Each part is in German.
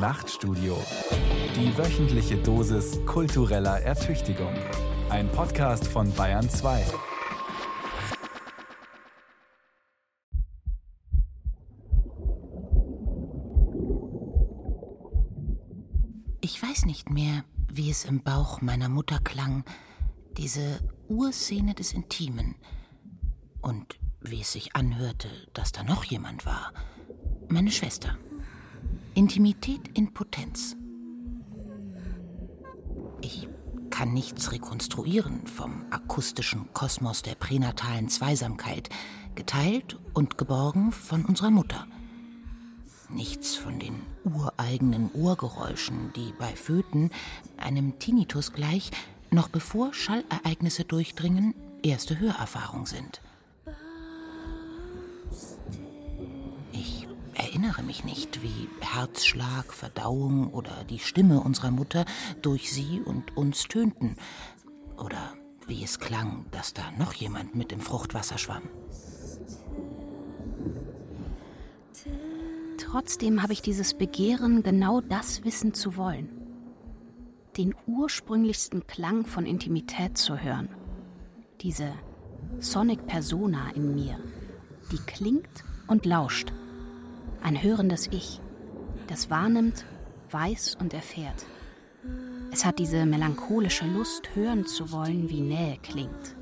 Nachtstudio. Die wöchentliche Dosis kultureller Ertüchtigung. Ein Podcast von Bayern 2. Ich weiß nicht mehr, wie es im Bauch meiner Mutter klang, diese Urszene des Intimen. Und wie es sich anhörte, dass da noch jemand war. Meine Schwester. Intimität in Potenz. Ich kann nichts rekonstruieren vom akustischen Kosmos der pränatalen Zweisamkeit, geteilt und geborgen von unserer Mutter. Nichts von den ureigenen Ohrgeräuschen, die bei Föten, einem Tinnitus gleich, noch bevor Schallereignisse durchdringen, erste Hörerfahrung sind. Erinnere mich nicht, wie Herzschlag, Verdauung oder die Stimme unserer Mutter durch sie und uns tönten. Oder wie es klang, dass da noch jemand mit im Fruchtwasser schwamm. Trotzdem habe ich dieses Begehren, genau das wissen zu wollen. Den ursprünglichsten Klang von Intimität zu hören. Diese Sonic Persona in mir, die klingt und lauscht ein hörendes Ich, das wahrnimmt, weiß und erfährt. Es hat diese melancholische Lust, hören zu wollen, wie Nähe klingt.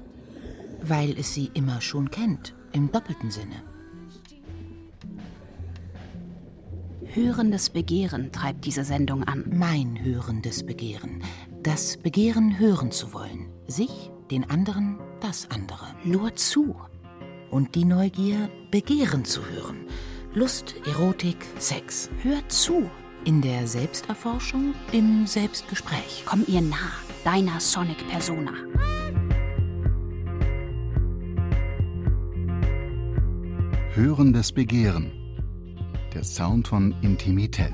Weil es sie immer schon kennt, im doppelten Sinne. Hörendes Begehren treibt diese Sendung an. Mein hörendes Begehren. Das Begehren, hören zu wollen. Sich, den anderen, das andere. Nur zu. Und die Neugier, begehren zu hören Lust, Erotik, Sex. Hör zu. In der Selbsterforschung, im Selbstgespräch. Komm ihr nah, deiner Sonic Persona. Hörendes Begehren. Der Sound von Intimität.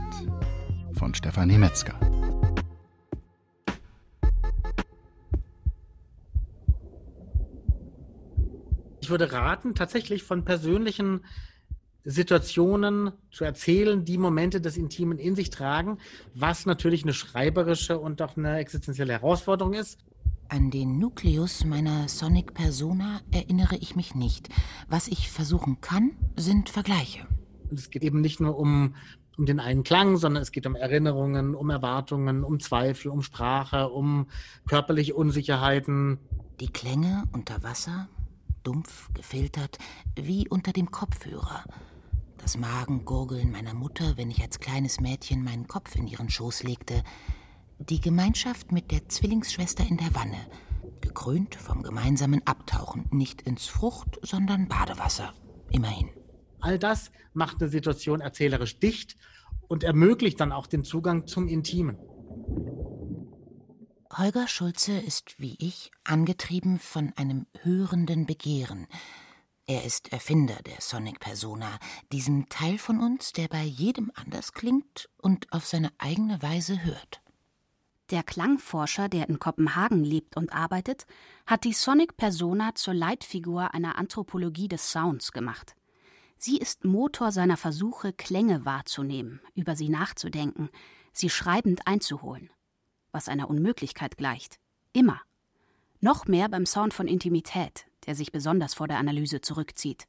Von Stefanie Metzger. Ich würde raten, tatsächlich von persönlichen Situationen zu erzählen, die Momente des Intimen in sich tragen, was natürlich eine schreiberische und auch eine existenzielle Herausforderung ist. An den Nukleus meiner Sonic Persona erinnere ich mich nicht. Was ich versuchen kann, sind Vergleiche. Es geht eben nicht nur um, um den einen Klang, sondern es geht um Erinnerungen, um Erwartungen, um Zweifel, um Sprache, um körperliche Unsicherheiten. Die Klänge unter Wasser, dumpf, gefiltert, wie unter dem Kopfhörer das Magengurgeln meiner Mutter, wenn ich als kleines Mädchen meinen Kopf in ihren Schoß legte, die Gemeinschaft mit der Zwillingsschwester in der Wanne, gekrönt vom gemeinsamen Abtauchen, nicht ins Frucht, sondern Badewasser, immerhin. All das macht eine Situation erzählerisch dicht und ermöglicht dann auch den Zugang zum Intimen. Holger Schulze ist wie ich angetrieben von einem hörenden Begehren, er ist Erfinder der Sonic Persona, diesen Teil von uns, der bei jedem anders klingt und auf seine eigene Weise hört. Der Klangforscher, der in Kopenhagen lebt und arbeitet, hat die Sonic Persona zur Leitfigur einer Anthropologie des Sounds gemacht. Sie ist Motor seiner Versuche, Klänge wahrzunehmen, über sie nachzudenken, sie schreibend einzuholen. Was einer Unmöglichkeit gleicht. Immer. Noch mehr beim Sound von Intimität, der sich besonders vor der Analyse zurückzieht,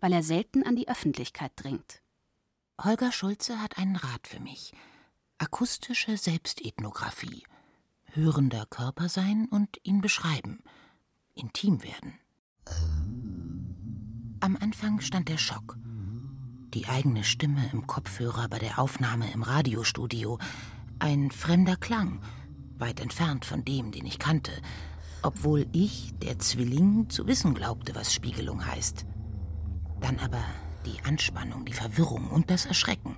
weil er selten an die Öffentlichkeit dringt. Holger Schulze hat einen Rat für mich. Akustische Selbstethnographie. Hörender Körper sein und ihn beschreiben. Intim werden. Am Anfang stand der Schock. Die eigene Stimme im Kopfhörer bei der Aufnahme im Radiostudio. Ein fremder Klang, weit entfernt von dem, den ich kannte, obwohl ich, der Zwilling, zu wissen glaubte, was Spiegelung heißt. Dann aber die Anspannung, die Verwirrung und das Erschrecken.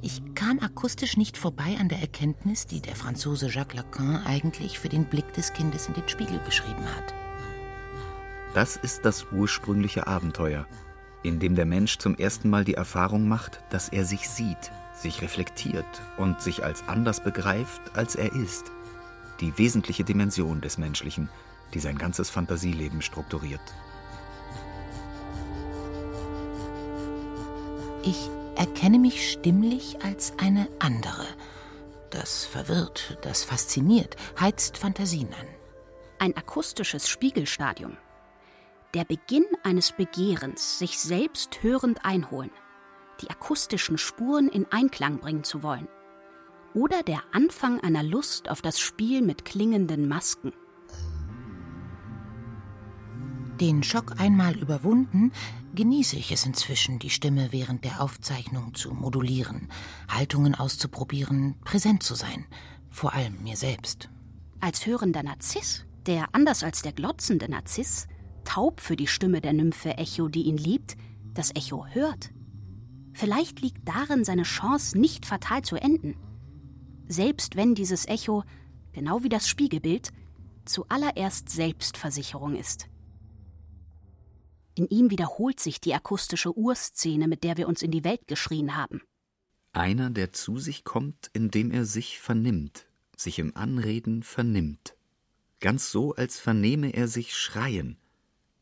Ich kam akustisch nicht vorbei an der Erkenntnis, die der Franzose Jacques Lacan eigentlich für den Blick des Kindes in den Spiegel beschrieben hat. Das ist das ursprüngliche Abenteuer, in dem der Mensch zum ersten Mal die Erfahrung macht, dass er sich sieht, sich reflektiert und sich als anders begreift, als er ist die wesentliche Dimension des Menschlichen, die sein ganzes Fantasieleben strukturiert. Ich erkenne mich stimmlich als eine andere. Das verwirrt, das fasziniert, heizt Fantasien an. Ein akustisches Spiegelstadium. Der Beginn eines Begehrens, sich selbst hörend einholen, die akustischen Spuren in Einklang bringen zu wollen. Oder der Anfang einer Lust auf das Spiel mit klingenden Masken. Den Schock einmal überwunden, genieße ich es inzwischen, die Stimme während der Aufzeichnung zu modulieren, Haltungen auszuprobieren, präsent zu sein, vor allem mir selbst. Als hörender Narziss, der anders als der glotzende Narziss, taub für die Stimme der Nymphe Echo, die ihn liebt, das Echo hört. Vielleicht liegt darin seine Chance, nicht fatal zu enden. Selbst wenn dieses Echo, genau wie das Spiegelbild, zuallererst Selbstversicherung ist. In ihm wiederholt sich die akustische Urszene, mit der wir uns in die Welt geschrien haben. Einer, der zu sich kommt, indem er sich vernimmt, sich im Anreden vernimmt. Ganz so, als vernehme er sich schreien,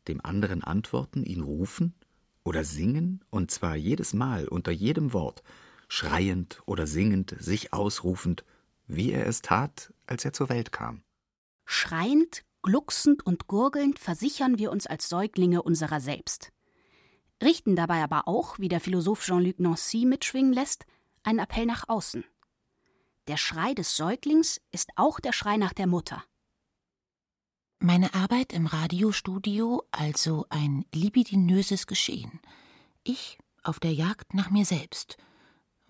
dem anderen antworten, ihn rufen oder singen, und zwar jedes Mal unter jedem Wort, schreiend oder singend, sich ausrufend, wie er es tat, als er zur Welt kam. Schreiend, Glucksend und gurgelnd versichern wir uns als Säuglinge unserer selbst. Richten dabei aber auch, wie der Philosoph Jean-Luc Nancy mitschwingen lässt, einen Appell nach außen. Der Schrei des Säuglings ist auch der Schrei nach der Mutter. Meine Arbeit im Radiostudio also ein libidinöses Geschehen. Ich auf der Jagd nach mir selbst –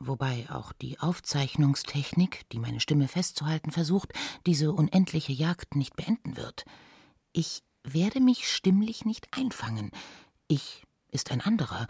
wobei auch die Aufzeichnungstechnik, die meine Stimme festzuhalten versucht, diese unendliche Jagd nicht beenden wird. Ich werde mich stimmlich nicht einfangen. Ich ist ein anderer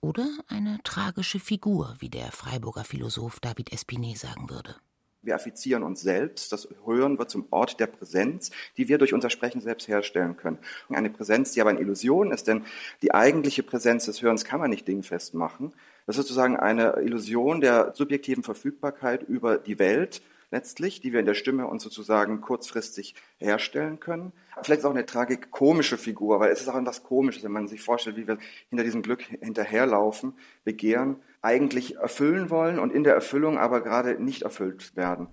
oder eine tragische Figur, wie der Freiburger Philosoph David Espinet sagen würde. Wir affizieren uns selbst. Das Hören wird zum Ort der Präsenz, die wir durch unser Sprechen selbst herstellen können. Eine Präsenz, die aber eine Illusion ist, denn die eigentliche Präsenz des Hörens kann man nicht dingfest machen. Das ist sozusagen eine Illusion der subjektiven Verfügbarkeit über die Welt letztlich, die wir in der Stimme uns sozusagen kurzfristig herstellen können. Vielleicht ist auch eine tragikomische Figur, weil es ist auch etwas Komisches, wenn man sich vorstellt, wie wir hinter diesem Glück hinterherlaufen, begehren, eigentlich erfüllen wollen und in der Erfüllung aber gerade nicht erfüllt werden.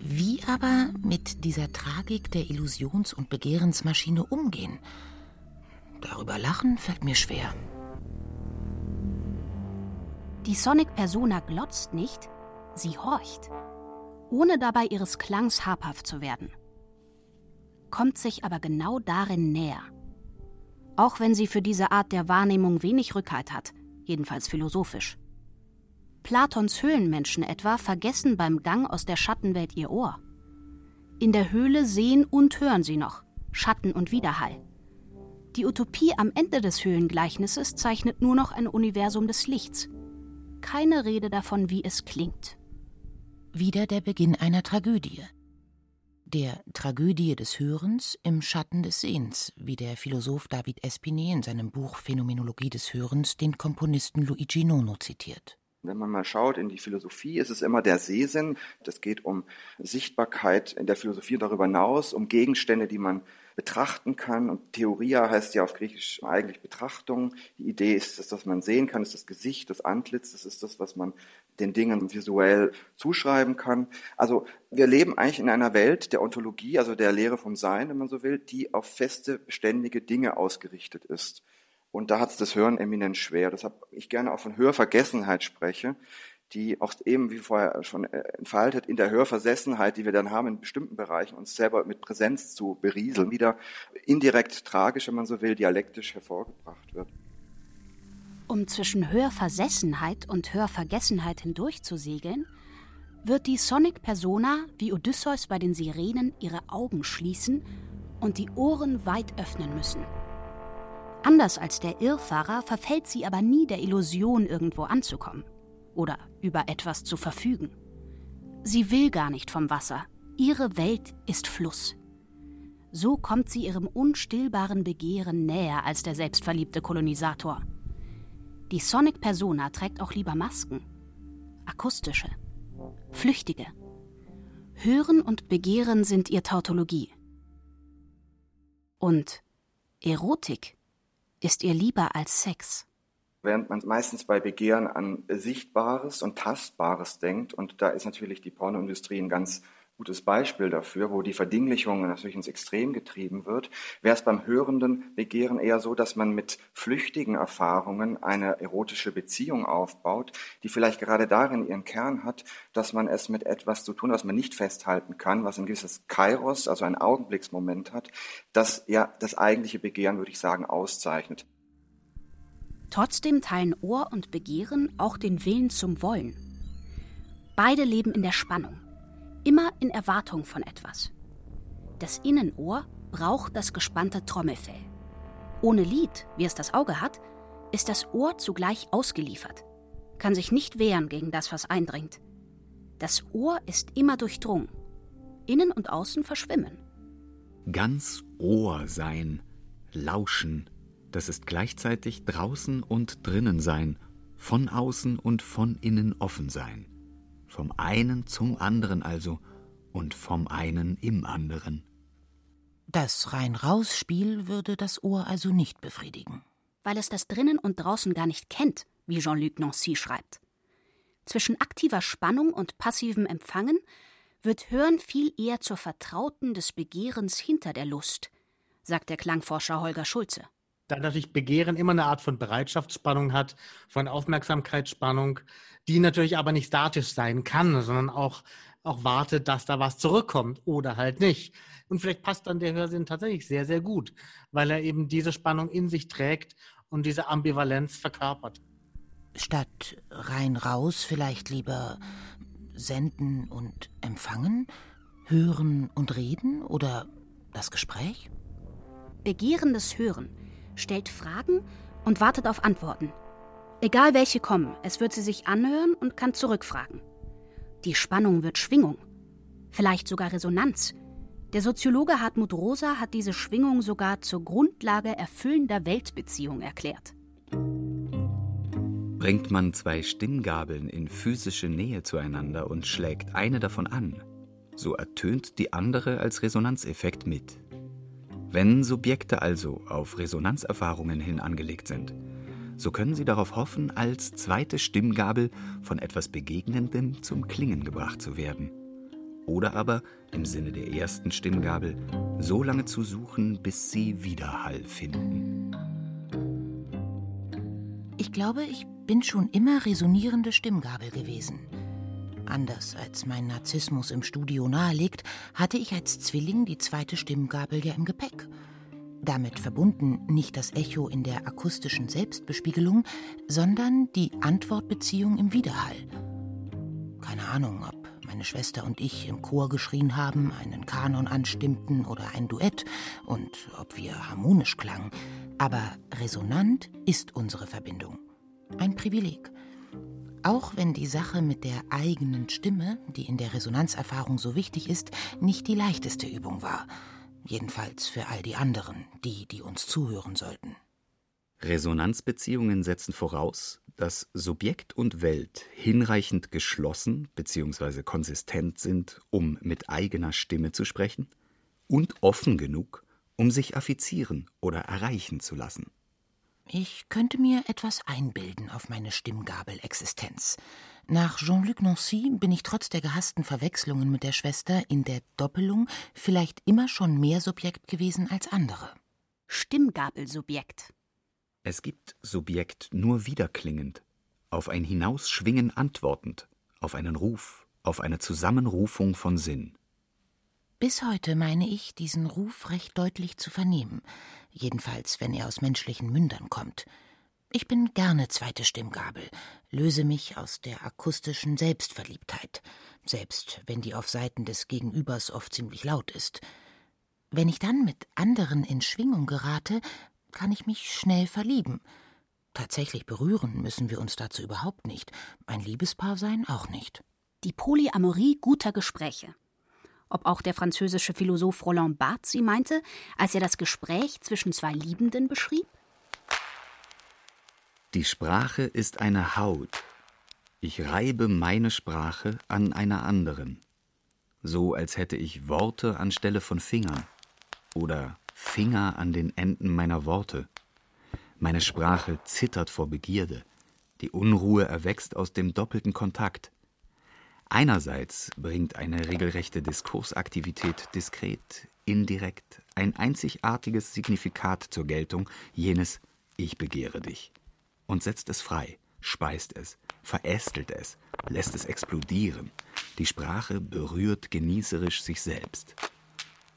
Wie aber mit dieser Tragik der Illusions- und Begehrensmaschine umgehen? Darüber lachen fällt mir schwer. Die Sonic Persona glotzt nicht, sie horcht, ohne dabei ihres Klangs habhaft zu werden, kommt sich aber genau darin näher. Auch wenn sie für diese Art der Wahrnehmung wenig Rückhalt hat, jedenfalls philosophisch. Platons Höhlenmenschen etwa vergessen beim Gang aus der Schattenwelt ihr Ohr. In der Höhle sehen und hören sie noch, Schatten und Widerhall. Die Utopie am Ende des Höhlengleichnisses zeichnet nur noch ein Universum des Lichts, keine Rede davon, wie es klingt. Wieder der Beginn einer Tragödie. Der Tragödie des Hörens im Schatten des Sehens, wie der Philosoph David Espinet in seinem Buch Phänomenologie des Hörens den Komponisten Luigi Nono zitiert. Wenn man mal schaut in die Philosophie, ist es immer der Sehsinn. Das geht um Sichtbarkeit in der Philosophie und darüber hinaus, um Gegenstände, die man betrachten kann. Und Theoria heißt ja auf Griechisch eigentlich Betrachtung. Die Idee ist, dass das man sehen kann, ist das Gesicht, das Antlitz, das ist das, was man den Dingen visuell zuschreiben kann. Also wir leben eigentlich in einer Welt der Ontologie, also der Lehre vom Sein, wenn man so will, die auf feste, beständige Dinge ausgerichtet ist. Und da hat es das Hören eminent schwer. Deshalb ich gerne auch von Hörvergessenheit spreche die auch eben, wie vorher schon äh, entfaltet, in der Hörversessenheit, die wir dann haben in bestimmten Bereichen, uns selber mit Präsenz zu berieseln, wieder indirekt tragisch, wenn man so will, dialektisch hervorgebracht wird. Um zwischen Hörversessenheit und Hörvergessenheit hindurch zu segeln, wird die Sonic Persona wie Odysseus bei den Sirenen ihre Augen schließen und die Ohren weit öffnen müssen. Anders als der Irrfahrer verfällt sie aber nie der Illusion, irgendwo anzukommen oder über etwas zu verfügen. Sie will gar nicht vom Wasser. Ihre Welt ist Fluss. So kommt sie ihrem unstillbaren Begehren näher als der selbstverliebte Kolonisator. Die Sonic Persona trägt auch lieber Masken. Akustische. Flüchtige. Hören und Begehren sind ihr Tautologie. Und Erotik ist ihr lieber als Sex. Während man meistens bei Begehren an Sichtbares und Tastbares denkt. Und da ist natürlich die Pornoindustrie ein ganz gutes Beispiel dafür, wo die Verdinglichung natürlich ins Extrem getrieben wird, wäre es beim hörenden Begehren eher so, dass man mit flüchtigen Erfahrungen eine erotische Beziehung aufbaut, die vielleicht gerade darin ihren Kern hat, dass man es mit etwas zu tun, was man nicht festhalten kann, was ein gewisses Kairos, also ein Augenblicksmoment hat, das ja das eigentliche Begehren, würde ich sagen, auszeichnet. Trotzdem teilen Ohr und Begehren auch den Willen zum Wollen. Beide leben in der Spannung immer in Erwartung von etwas. Das Innenohr braucht das gespannte Trommelfell. Ohne Lied, wie es das Auge hat, ist das Ohr zugleich ausgeliefert, kann sich nicht wehren gegen das, was eindringt. Das Ohr ist immer durchdrungen. Innen und außen verschwimmen. Ganz Ohr sein, lauschen, das ist gleichzeitig draußen und drinnen sein, von außen und von innen offen sein. Vom einen zum anderen also und vom einen im anderen. Das Rein-Raus-Spiel würde das Ohr also nicht befriedigen. Weil es das drinnen und draußen gar nicht kennt, wie Jean-Luc Nancy schreibt. Zwischen aktiver Spannung und passivem Empfangen wird Hören viel eher zur Vertrauten des Begehrens hinter der Lust, sagt der Klangforscher Holger Schulze. Da natürlich Begehren immer eine Art von Bereitschaftsspannung hat, von Aufmerksamkeitsspannung, die natürlich aber nicht statisch sein kann, sondern auch, auch wartet, dass da was zurückkommt oder halt nicht. Und vielleicht passt dann der Hörsinn tatsächlich sehr, sehr gut, weil er eben diese Spannung in sich trägt und diese Ambivalenz verkörpert. Statt rein raus vielleicht lieber senden und empfangen, hören und reden oder das Gespräch? Begehrendes Hören stellt Fragen und wartet auf Antworten. Egal welche kommen, es wird sie sich anhören und kann zurückfragen. Die Spannung wird Schwingung, vielleicht sogar Resonanz. Der Soziologe Hartmut Rosa hat diese Schwingung sogar zur Grundlage erfüllender Weltbeziehung erklärt. Bringt man zwei Stimmgabeln in physische Nähe zueinander und schlägt eine davon an, so ertönt die andere als Resonanzeffekt mit. Wenn Subjekte also auf Resonanzerfahrungen hin angelegt sind, so können sie darauf hoffen, als zweite Stimmgabel von etwas Begegnendem zum Klingen gebracht zu werden. Oder aber, im Sinne der ersten Stimmgabel, so lange zu suchen, bis sie Widerhall finden. Ich glaube, ich bin schon immer resonierende Stimmgabel gewesen. Anders als mein Narzissmus im Studio nahelegt, hatte ich als Zwilling die zweite Stimmgabel ja im Gepäck. Damit verbunden nicht das Echo in der akustischen Selbstbespiegelung, sondern die Antwortbeziehung im Widerhall. Keine Ahnung, ob meine Schwester und ich im Chor geschrien haben, einen Kanon anstimmten oder ein Duett und ob wir harmonisch klangen. Aber resonant ist unsere Verbindung. Ein Privileg. Auch wenn die Sache mit der eigenen Stimme, die in der Resonanzerfahrung so wichtig ist, nicht die leichteste Übung war. Jedenfalls für all die anderen, die, die uns zuhören sollten. Resonanzbeziehungen setzen voraus, dass Subjekt und Welt hinreichend geschlossen bzw. konsistent sind, um mit eigener Stimme zu sprechen, und offen genug, um sich affizieren oder erreichen zu lassen. Ich könnte mir etwas einbilden auf meine Stimmgabel-Existenz. Nach Jean-Luc Nancy bin ich trotz der gehassten Verwechslungen mit der Schwester in der Doppelung vielleicht immer schon mehr Subjekt gewesen als andere. Stimmgabelsubjekt. Es gibt Subjekt nur wiederklingend, auf ein Hinausschwingen antwortend, auf einen Ruf, auf eine Zusammenrufung von Sinn. Bis heute meine ich, diesen Ruf recht deutlich zu vernehmen, jedenfalls wenn er aus menschlichen Mündern kommt. Ich bin gerne zweite Stimmgabel, löse mich aus der akustischen Selbstverliebtheit, selbst wenn die auf Seiten des Gegenübers oft ziemlich laut ist. Wenn ich dann mit anderen in Schwingung gerate, kann ich mich schnell verlieben. Tatsächlich berühren müssen wir uns dazu überhaupt nicht, ein Liebespaar sein auch nicht. Die Polyamorie guter Gespräche. Ob auch der französische Philosoph Roland Barthes sie meinte, als er das Gespräch zwischen zwei Liebenden beschrieb? Die Sprache ist eine Haut. Ich reibe meine Sprache an einer anderen, so als hätte ich Worte anstelle von Fingern oder Finger an den Enden meiner Worte. Meine Sprache zittert vor Begierde. Die Unruhe erwächst aus dem doppelten Kontakt. Einerseits bringt eine regelrechte Diskursaktivität diskret, indirekt ein einzigartiges Signifikat zur Geltung, jenes Ich begehre dich, und setzt es frei, speist es, verästelt es, lässt es explodieren. Die Sprache berührt genießerisch sich selbst.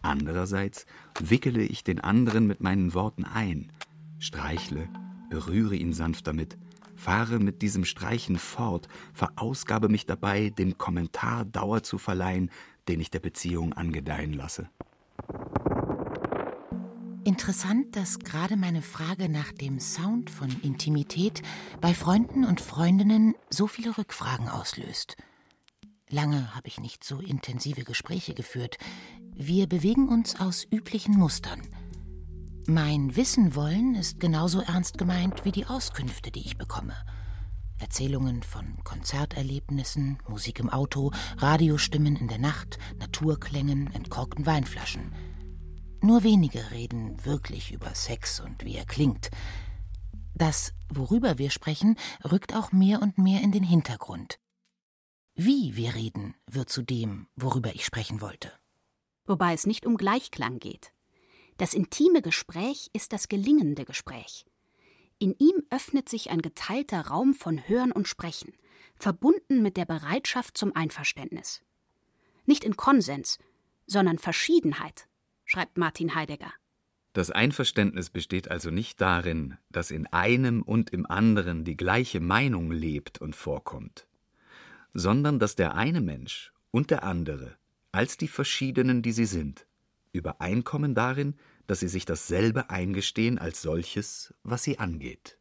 Andererseits wickele ich den anderen mit meinen Worten ein, streichle, berühre ihn sanft damit, fahre mit diesem Streichen fort, verausgabe mich dabei, dem Kommentar Dauer zu verleihen, den ich der Beziehung angedeihen lasse. Interessant, dass gerade meine Frage nach dem Sound von Intimität bei Freunden und Freundinnen so viele Rückfragen auslöst. Lange habe ich nicht so intensive Gespräche geführt. Wir bewegen uns aus üblichen Mustern. Mein Wissen wollen ist genauso ernst gemeint wie die Auskünfte, die ich bekomme. Erzählungen von Konzerterlebnissen, Musik im Auto, Radiostimmen in der Nacht, Naturklängen, entkorkten Weinflaschen. Nur wenige reden wirklich über Sex und wie er klingt. Das, worüber wir sprechen, rückt auch mehr und mehr in den Hintergrund. Wie wir reden, wird zu dem, worüber ich sprechen wollte. Wobei es nicht um Gleichklang geht. Das intime Gespräch ist das gelingende Gespräch. In ihm öffnet sich ein geteilter Raum von Hören und Sprechen, verbunden mit der Bereitschaft zum Einverständnis. Nicht in Konsens, sondern Verschiedenheit, schreibt Martin Heidegger. Das Einverständnis besteht also nicht darin, dass in einem und im anderen die gleiche Meinung lebt und vorkommt, sondern dass der eine Mensch und der andere, als die verschiedenen, die sie sind, übereinkommen darin, dass sie sich dasselbe eingestehen als solches, was sie angeht.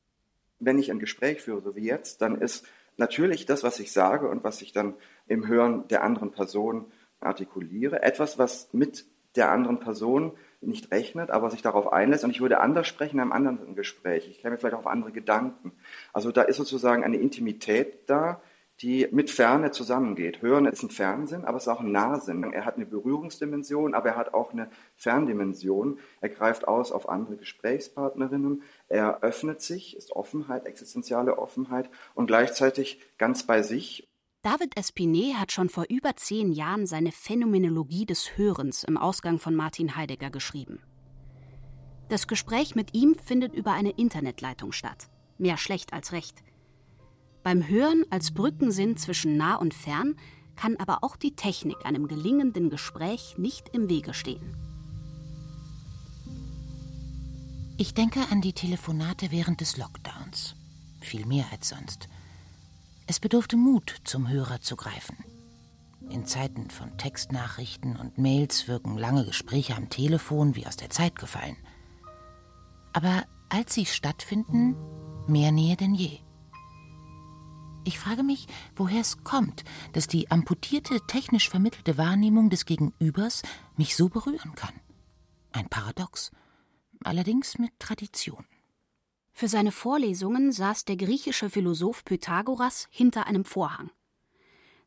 Wenn ich ein Gespräch führe, so wie jetzt, dann ist natürlich das, was ich sage und was ich dann im Hören der anderen Person artikuliere, etwas, was mit der anderen Person nicht rechnet, aber sich darauf einlässt. Und ich würde anders sprechen in einem anderen Gespräch. Ich käme vielleicht auf andere Gedanken. Also da ist sozusagen eine Intimität da, die mit Ferne zusammengeht. Hören ist ein Fernsehen, aber es ist auch ein Nahsinn. Er hat eine Berührungsdimension, aber er hat auch eine Ferndimension. Er greift aus auf andere Gesprächspartnerinnen. Er öffnet sich, ist Offenheit, existenziale Offenheit und gleichzeitig ganz bei sich David Espinet hat schon vor über zehn Jahren seine Phänomenologie des Hörens im Ausgang von Martin Heidegger geschrieben. Das Gespräch mit ihm findet über eine Internetleitung statt. Mehr schlecht als recht. Beim Hören als Brückensinn zwischen nah und fern kann aber auch die Technik einem gelingenden Gespräch nicht im Wege stehen. Ich denke an die Telefonate während des Lockdowns. Viel mehr als sonst. Es bedurfte Mut, zum Hörer zu greifen. In Zeiten von Textnachrichten und Mails wirken lange Gespräche am Telefon wie aus der Zeit gefallen. Aber als sie stattfinden, mehr Nähe denn je. Ich frage mich, woher es kommt, dass die amputierte, technisch vermittelte Wahrnehmung des Gegenübers mich so berühren kann. Ein Paradox, allerdings mit Tradition. Für seine Vorlesungen saß der griechische Philosoph Pythagoras hinter einem Vorhang.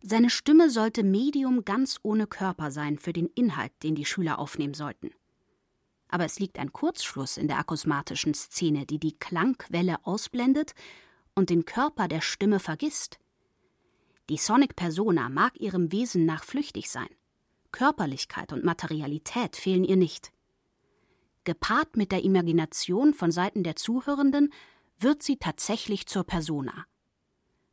Seine Stimme sollte Medium ganz ohne Körper sein für den Inhalt, den die Schüler aufnehmen sollten. Aber es liegt ein Kurzschluss in der akusmatischen Szene, die die Klangquelle ausblendet und den Körper der Stimme vergisst. Die Sonic Persona mag ihrem Wesen nach flüchtig sein. Körperlichkeit und Materialität fehlen ihr nicht. Gepaart mit der Imagination von Seiten der Zuhörenden wird sie tatsächlich zur Persona.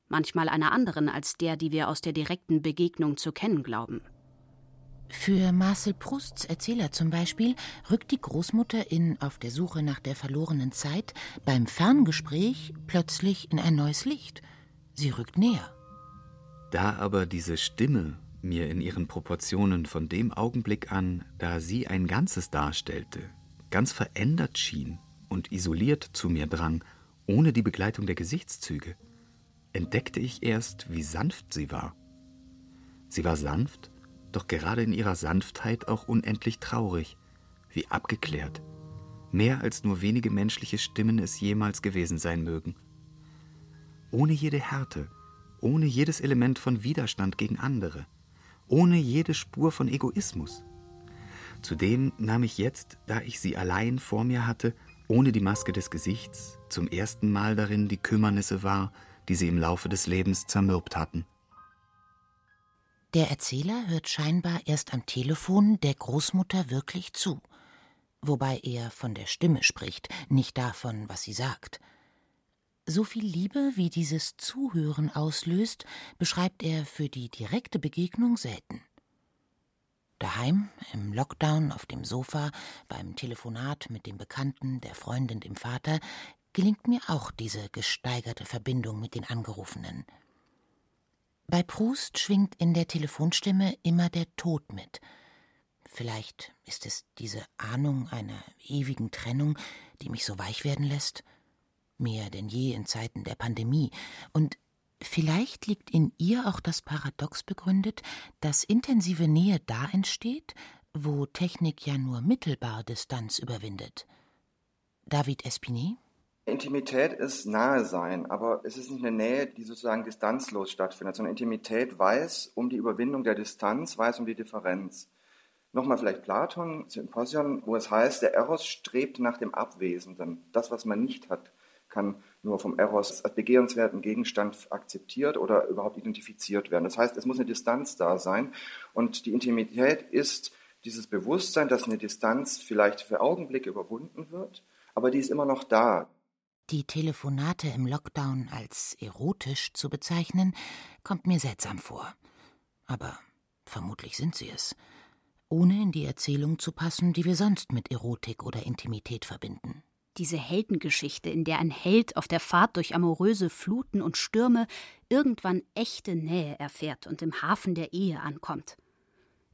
Manchmal einer anderen als der, die wir aus der direkten Begegnung zu kennen glauben. Für Marcel Prousts Erzähler zum Beispiel rückt die Großmutter in Auf der Suche nach der verlorenen Zeit beim Ferngespräch plötzlich in ein neues Licht. Sie rückt näher. Da aber diese Stimme mir in ihren Proportionen von dem Augenblick an, da sie ein Ganzes darstellte, ganz verändert schien und isoliert zu mir drang, ohne die Begleitung der Gesichtszüge, entdeckte ich erst, wie sanft sie war. Sie war sanft, doch gerade in ihrer Sanftheit auch unendlich traurig, wie abgeklärt, mehr als nur wenige menschliche Stimmen es jemals gewesen sein mögen. Ohne jede Härte, ohne jedes Element von Widerstand gegen andere, ohne jede Spur von Egoismus. Zudem nahm ich jetzt, da ich sie allein vor mir hatte, ohne die Maske des Gesichts zum ersten Mal darin die Kümmernisse wahr, die sie im Laufe des Lebens zermürbt hatten. Der Erzähler hört scheinbar erst am Telefon der Großmutter wirklich zu, wobei er von der Stimme spricht, nicht davon, was sie sagt. So viel Liebe, wie dieses Zuhören auslöst, beschreibt er für die direkte Begegnung selten. Daheim, im Lockdown, auf dem Sofa, beim Telefonat mit dem Bekannten, der Freundin, dem Vater, gelingt mir auch diese gesteigerte Verbindung mit den Angerufenen. Bei Proust schwingt in der Telefonstimme immer der Tod mit. Vielleicht ist es diese Ahnung einer ewigen Trennung, die mich so weich werden lässt, mehr denn je in Zeiten der Pandemie, und vielleicht liegt in ihr auch das Paradox begründet, dass intensive Nähe da entsteht, wo Technik ja nur mittelbar Distanz überwindet. David Espinet Intimität ist nahe sein, aber es ist nicht eine Nähe, die sozusagen distanzlos stattfindet, sondern Intimität weiß um die Überwindung der Distanz, weiß um die Differenz. Nochmal vielleicht Platon, Symposion, wo es heißt, der Eros strebt nach dem Abwesenden. Das, was man nicht hat, kann nur vom Eros als begehrenswerten Gegenstand akzeptiert oder überhaupt identifiziert werden. Das heißt, es muss eine Distanz da sein und die Intimität ist dieses Bewusstsein, dass eine Distanz vielleicht für Augenblicke überwunden wird, aber die ist immer noch da. Die Telefonate im Lockdown als erotisch zu bezeichnen, kommt mir seltsam vor. Aber vermutlich sind sie es, ohne in die Erzählung zu passen, die wir sonst mit Erotik oder Intimität verbinden. Diese Heldengeschichte, in der ein Held auf der Fahrt durch amoröse Fluten und Stürme irgendwann echte Nähe erfährt und im Hafen der Ehe ankommt.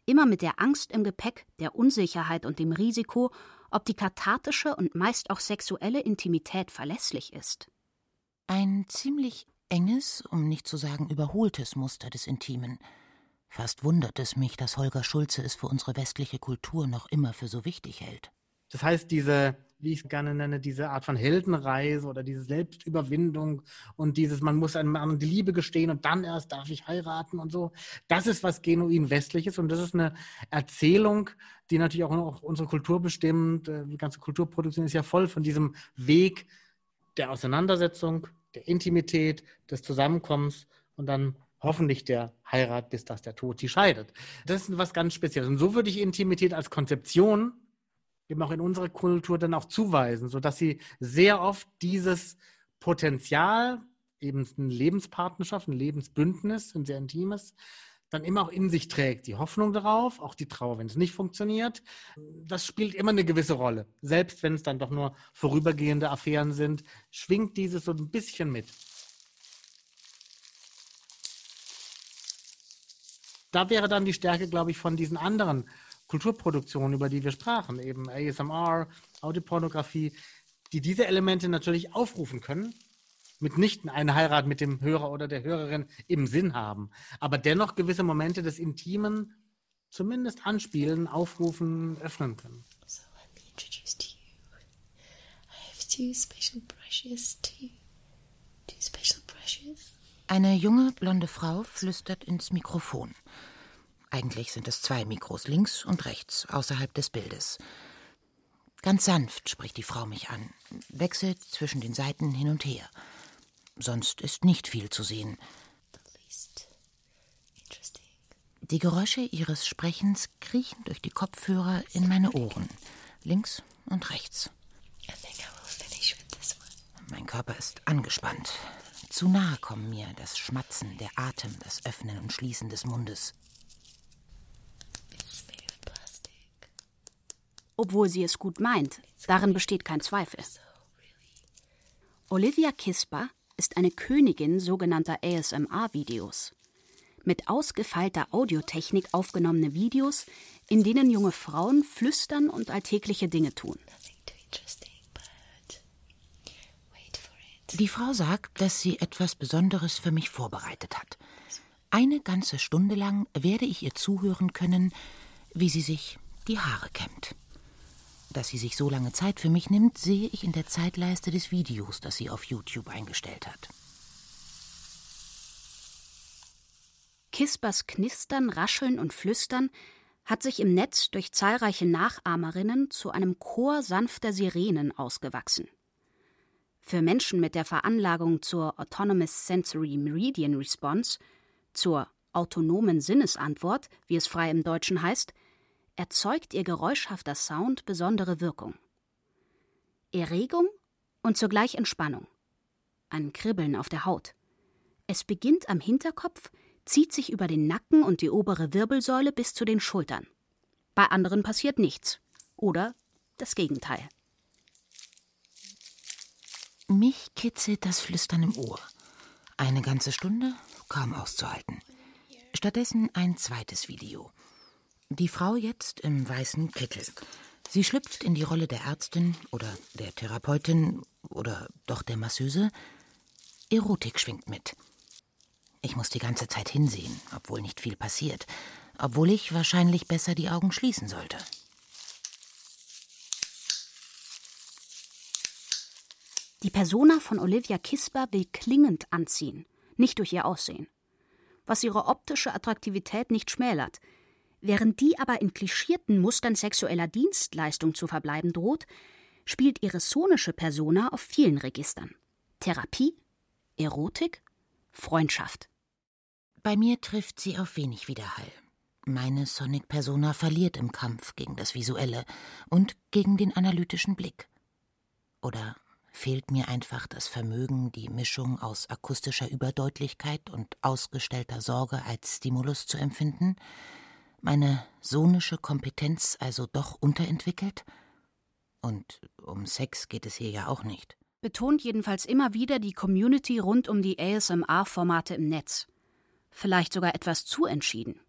Immer mit der Angst im Gepäck, der Unsicherheit und dem Risiko, ob die kathartische und meist auch sexuelle Intimität verlässlich ist. Ein ziemlich enges, um nicht zu sagen überholtes Muster des Intimen. Fast wundert es mich, dass Holger Schulze es für unsere westliche Kultur noch immer für so wichtig hält. Das heißt, diese, wie ich es gerne nenne, diese Art von Heldenreise oder diese Selbstüberwindung und dieses, man muss einem anderen die Liebe gestehen und dann erst darf ich heiraten und so, das ist was genuin Westliches und das ist eine Erzählung, die natürlich auch, auch unsere Kultur bestimmt. Äh, die ganze Kulturproduktion ist ja voll von diesem Weg der Auseinandersetzung, der Intimität, des Zusammenkommens und dann hoffentlich der Heirat, bis dass der Tod sie scheidet. Das ist was ganz Spezielles. Und so würde ich Intimität als Konzeption eben auch in unserer Kultur dann auch zuweisen, sodass sie sehr oft dieses Potenzial, eben eine Lebenspartnerschaft, ein Lebensbündnis, ein sehr intimes, dann immer auch in sich trägt. Die Hoffnung darauf, auch die Trauer, wenn es nicht funktioniert, das spielt immer eine gewisse Rolle. Selbst wenn es dann doch nur vorübergehende Affären sind, schwingt dieses so ein bisschen mit. Da wäre dann die Stärke, glaube ich, von diesen anderen Kulturproduktionen, über die wir sprachen, eben ASMR, Audiopornografie, die diese Elemente natürlich aufrufen können, mitnichten eine Heirat mit dem Hörer oder der Hörerin im Sinn haben, aber dennoch gewisse Momente des Intimen zumindest anspielen, aufrufen, öffnen können. So let me introduce to you. I have two special brushes too. Two special brushes. Eine junge blonde Frau flüstert ins Mikrofon. Eigentlich sind es zwei Mikros links und rechts, außerhalb des Bildes. Ganz sanft spricht die Frau mich an, wechselt zwischen den Seiten hin und her. Sonst ist nicht viel zu sehen. Die Geräusche ihres Sprechens kriechen durch die Kopfhörer in meine Ohren, links und rechts. Mein Körper ist angespannt. Zu nahe kommen mir das Schmatzen, der Atem, das Öffnen und Schließen des Mundes. Obwohl sie es gut meint. Darin besteht kein Zweifel. Olivia Kisper ist eine Königin sogenannter ASMR-Videos. Mit ausgefeilter Audiotechnik aufgenommene Videos, in denen junge Frauen flüstern und alltägliche Dinge tun. Die Frau sagt, dass sie etwas Besonderes für mich vorbereitet hat. Eine ganze Stunde lang werde ich ihr zuhören können, wie sie sich die Haare kämmt. Dass sie sich so lange Zeit für mich nimmt, sehe ich in der Zeitleiste des Videos, das sie auf YouTube eingestellt hat. Kispers Knistern, Rascheln und Flüstern hat sich im Netz durch zahlreiche Nachahmerinnen zu einem Chor sanfter Sirenen ausgewachsen. Für Menschen mit der Veranlagung zur Autonomous Sensory Meridian Response, zur autonomen Sinnesantwort, wie es frei im Deutschen heißt, erzeugt ihr geräuschhafter Sound besondere Wirkung. Erregung und zugleich Entspannung. Ein Kribbeln auf der Haut. Es beginnt am Hinterkopf, zieht sich über den Nacken und die obere Wirbelsäule bis zu den Schultern. Bei anderen passiert nichts. Oder das Gegenteil. Mich kitzelt das Flüstern im Ohr. Eine ganze Stunde kaum auszuhalten. Stattdessen ein zweites Video. Die Frau jetzt im weißen Kittel. Sie schlüpft in die Rolle der Ärztin oder der Therapeutin oder doch der Masseuse. Erotik schwingt mit. Ich muss die ganze Zeit hinsehen, obwohl nicht viel passiert, obwohl ich wahrscheinlich besser die Augen schließen sollte. Die Persona von Olivia Kisper will klingend anziehen, nicht durch ihr Aussehen. Was ihre optische Attraktivität nicht schmälert. Während die aber in klischierten Mustern sexueller Dienstleistung zu verbleiben droht, spielt ihre sonische Persona auf vielen Registern. Therapie, Erotik, Freundschaft. Bei mir trifft sie auf wenig Widerhall. Meine Sonic Persona verliert im Kampf gegen das Visuelle und gegen den analytischen Blick. Oder fehlt mir einfach das Vermögen, die Mischung aus akustischer Überdeutlichkeit und ausgestellter Sorge als Stimulus zu empfinden? Meine sonische Kompetenz also doch unterentwickelt? Und um Sex geht es hier ja auch nicht. Betont jedenfalls immer wieder die Community rund um die ASMR-Formate im Netz. Vielleicht sogar etwas zu entschieden.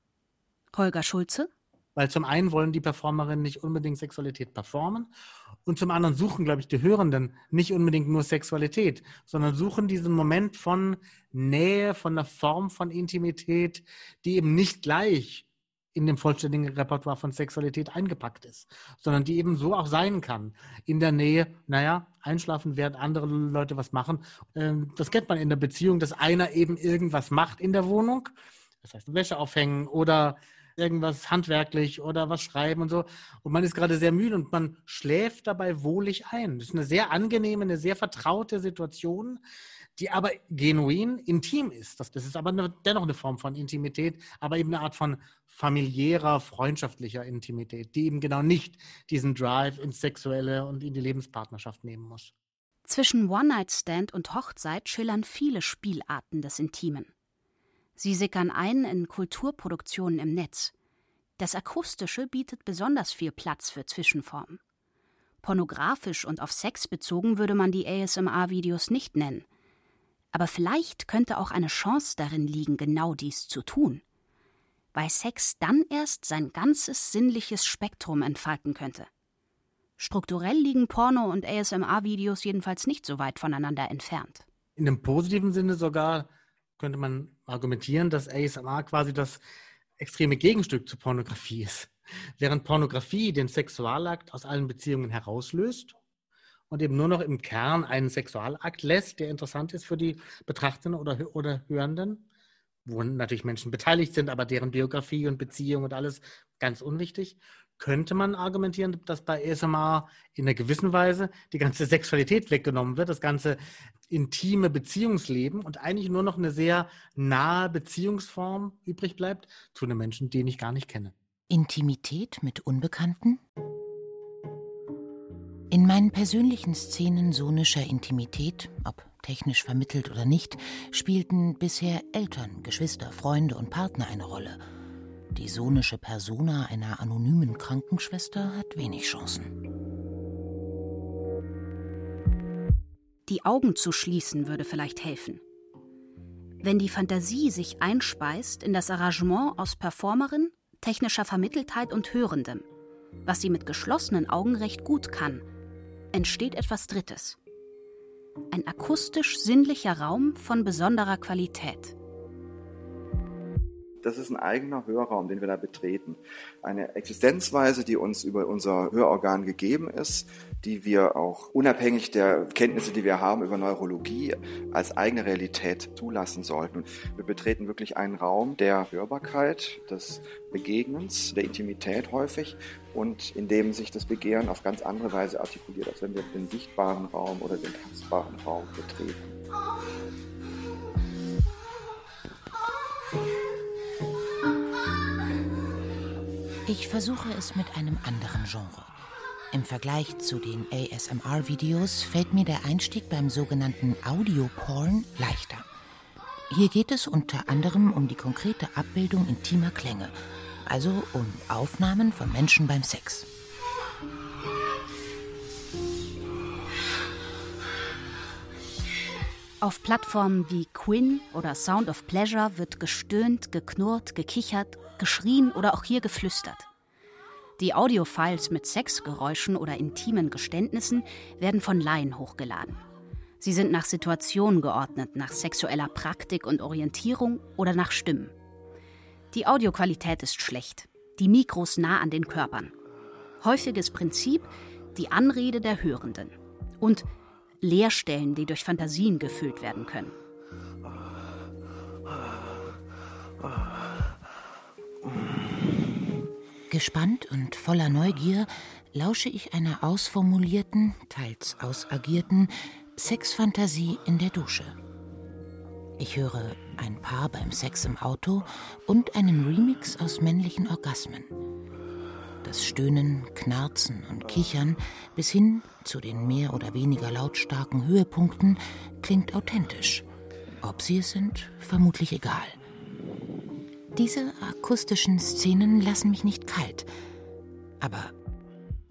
Holger Schulze? Weil zum einen wollen die Performerinnen nicht unbedingt Sexualität performen und zum anderen suchen, glaube ich, die Hörenden nicht unbedingt nur Sexualität, sondern suchen diesen Moment von Nähe, von einer Form von Intimität, die eben nicht gleich in dem vollständigen Repertoire von Sexualität eingepackt ist, sondern die eben so auch sein kann. In der Nähe, naja, einschlafen, während andere Leute was machen. Ähm, das kennt man in der Beziehung, dass einer eben irgendwas macht in der Wohnung. Das heißt, Wäsche aufhängen oder irgendwas handwerklich oder was schreiben und so. Und man ist gerade sehr müde und man schläft dabei wohlig ein. Das ist eine sehr angenehme, eine sehr vertraute Situation, die aber genuin intim ist. Das, das ist aber eine, dennoch eine Form von Intimität, aber eben eine Art von familiärer, freundschaftlicher Intimität, die eben genau nicht diesen Drive ins Sexuelle und in die Lebenspartnerschaft nehmen muss. Zwischen One-Night-Stand und Hochzeit schillern viele Spielarten des Intimen. Sie sickern ein in Kulturproduktionen im Netz. Das Akustische bietet besonders viel Platz für Zwischenformen. Pornografisch und auf Sex bezogen würde man die ASMR-Videos nicht nennen. Aber vielleicht könnte auch eine Chance darin liegen, genau dies zu tun. Weil Sex dann erst sein ganzes sinnliches Spektrum entfalten könnte. Strukturell liegen Porno- und ASMR-Videos jedenfalls nicht so weit voneinander entfernt. In dem positiven Sinne sogar könnte man argumentieren, dass ASMR quasi das extreme Gegenstück zur Pornografie ist. Während Pornografie den Sexualakt aus allen Beziehungen herauslöst und eben nur noch im Kern einen Sexualakt lässt, der interessant ist für die Betrachtenden oder, oder Hörenden, wo natürlich Menschen beteiligt sind, aber deren Biografie und Beziehung und alles ganz unwichtig, könnte man argumentieren, dass bei ASMR in einer gewissen Weise die ganze Sexualität weggenommen wird, das ganze intime Beziehungsleben und eigentlich nur noch eine sehr nahe Beziehungsform übrig bleibt zu einem Menschen, den ich gar nicht kenne. Intimität mit Unbekannten? In meinen persönlichen Szenen sonischer Intimität, ob technisch vermittelt oder nicht, spielten bisher Eltern, Geschwister, Freunde und Partner eine Rolle – die sonische Persona einer anonymen Krankenschwester hat wenig Chancen. Die Augen zu schließen würde vielleicht helfen. Wenn die Fantasie sich einspeist in das Arrangement aus Performerin, technischer Vermitteltheit und Hörendem, was sie mit geschlossenen Augen recht gut kann, entsteht etwas Drittes. Ein akustisch sinnlicher Raum von besonderer Qualität Das ist ein eigener Hörraum, den wir da betreten. Eine Existenzweise, die uns über unser Hörorgan gegeben ist, die wir auch unabhängig der Kenntnisse, die wir haben über Neurologie, als eigene Realität zulassen sollten. Wir betreten wirklich einen Raum der Hörbarkeit, des Begegnens, der Intimität häufig und in dem sich das Begehren auf ganz andere Weise artikuliert, als wenn wir den sichtbaren Raum oder den tastbaren Raum betreten. Ich versuche es mit einem anderen Genre. Im Vergleich zu den ASMR-Videos fällt mir der Einstieg beim sogenannten Audio-Porn leichter. Hier geht es unter anderem um die konkrete Abbildung intimer Klänge, also um Aufnahmen von Menschen beim Sex. Auf Plattformen wie Quinn oder Sound of Pleasure wird gestöhnt, geknurrt, gekichert, geschrien oder auch hier geflüstert. Die Audiofiles mit Sexgeräuschen oder intimen Geständnissen werden von Laien hochgeladen. Sie sind nach Situation geordnet, nach sexueller Praktik und Orientierung oder nach Stimmen. Die Audioqualität ist schlecht, die Mikros nah an den Körpern. Häufiges Prinzip die Anrede der Hörenden und Leerstellen, die durch Fantasien gefüllt werden können. Gespannt und voller Neugier lausche ich einer ausformulierten, teils ausagierten Sexfantasie in der Dusche. Ich höre ein Paar beim Sex im Auto und einen Remix aus männlichen Orgasmen. Das Stöhnen, Knarzen und Kichern bis hin zu den mehr oder weniger lautstarken Höhepunkten klingt authentisch. Ob sie es sind, vermutlich egal. Diese akustischen Szenen lassen mich nicht kalt. Aber